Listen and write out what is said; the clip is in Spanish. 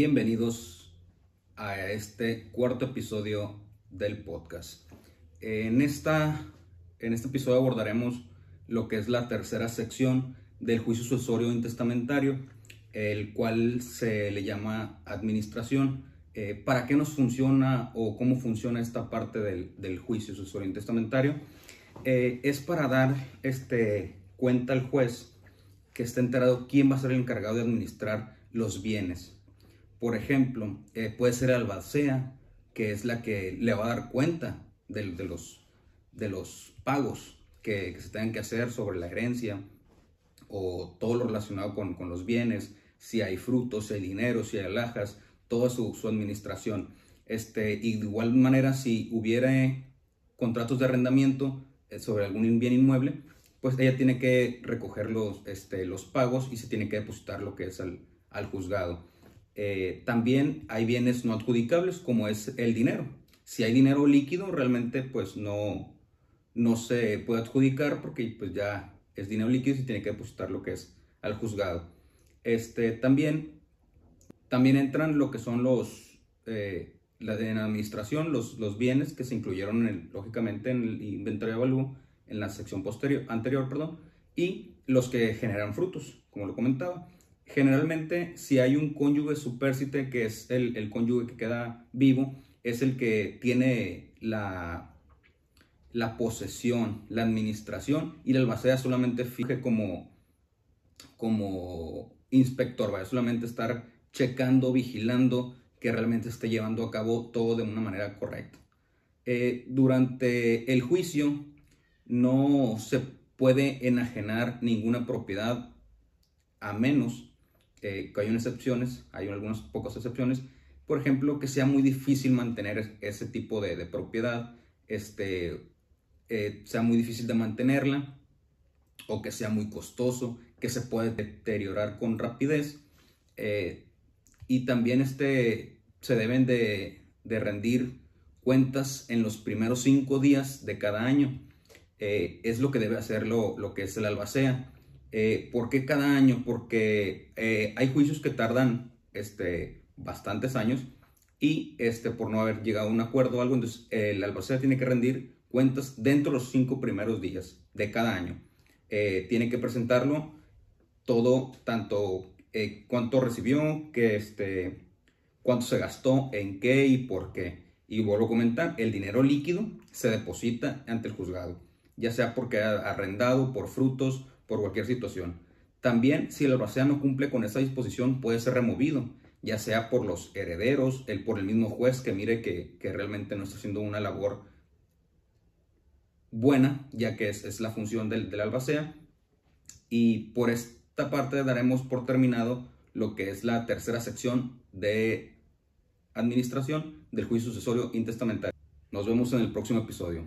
Bienvenidos a este cuarto episodio del podcast. En, esta, en este episodio abordaremos lo que es la tercera sección del juicio sucesorio intestamentario, el cual se le llama administración. Eh, ¿Para qué nos funciona o cómo funciona esta parte del, juicio sucesorio intestamentario? Eh, es para dar este, cuenta al juez que esté enterado quién va a ser el encargado de administrar los bienes por ejemplo, eh, puede ser albacea, que es la que le va a dar cuenta de, los, de los pagos que, se tengan que hacer sobre la herencia o todo lo relacionado con, los bienes, si hay frutos, si hay dinero, si hay alhajas, toda su, administración. Este, y de igual manera, si hubiera contratos de arrendamiento eh, sobre algún bien inmueble, pues ella tiene que recoger los, este, los pagos y se tiene que depositar lo que es al, al juzgado. Eh, también hay bienes no adjudicables como es el dinero. Si hay dinero líquido, realmente pues no, no se puede adjudicar porque pues ya es dinero líquido y tiene que depositar lo que es al juzgado. Este, también, también entran lo que son los, eh, la administración, los, los bienes que se incluyeron lógicamente en el inventario de avalúo en la sección posterior, anterior, perdón, y los que generan frutos, como lo comentaba. Generalmente, si hay un cónyuge supérsite, que es el, cónyuge que queda vivo, es el que tiene la, la posesión, la administración, y la albacea solamente fije como, como inspector, ¿vale? solamente estar checando, vigilando que realmente esté llevando a cabo todo de una manera correcta. Eh, durante el juicio no se puede enajenar ninguna propiedad a menos que hay unas excepciones, hay algunas pocas excepciones, por ejemplo, que sea muy difícil mantener ese tipo de, propiedad, este, eh, sea muy difícil de mantenerla o que sea muy costoso, que se puede deteriorar con rapidez eh, y también este, se deben de, rendir cuentas en los primeros cinco días de cada año. Eh, es lo que debe hacer lo, lo que es el albacea eh, ¿Por qué cada año? Porque eh, hay juicios que tardan este, bastantes años y este, por no haber llegado a un acuerdo o algo, entonces el albacea tiene que rendir cuentas dentro de los cinco primeros días de cada año. Eh, tiene que presentarlo todo, tanto cuánto recibió, que este, cuánto se gastó, en qué y por qué. Y vuelvo a comentar, el dinero líquido se deposita ante el juzgado, ya sea porque ha arrendado, por frutos, por cualquier situación. También, si el albacea no cumple con esa disposición, puede ser removido, ya sea por los herederos, el, por el mismo juez que mire que, realmente no está haciendo una labor buena, ya que es, la función del, del albacea. Y por esta parte daremos por terminado lo que es la tercera sección de administración del juicio sucesorio intestamentario. Nos vemos en el próximo episodio.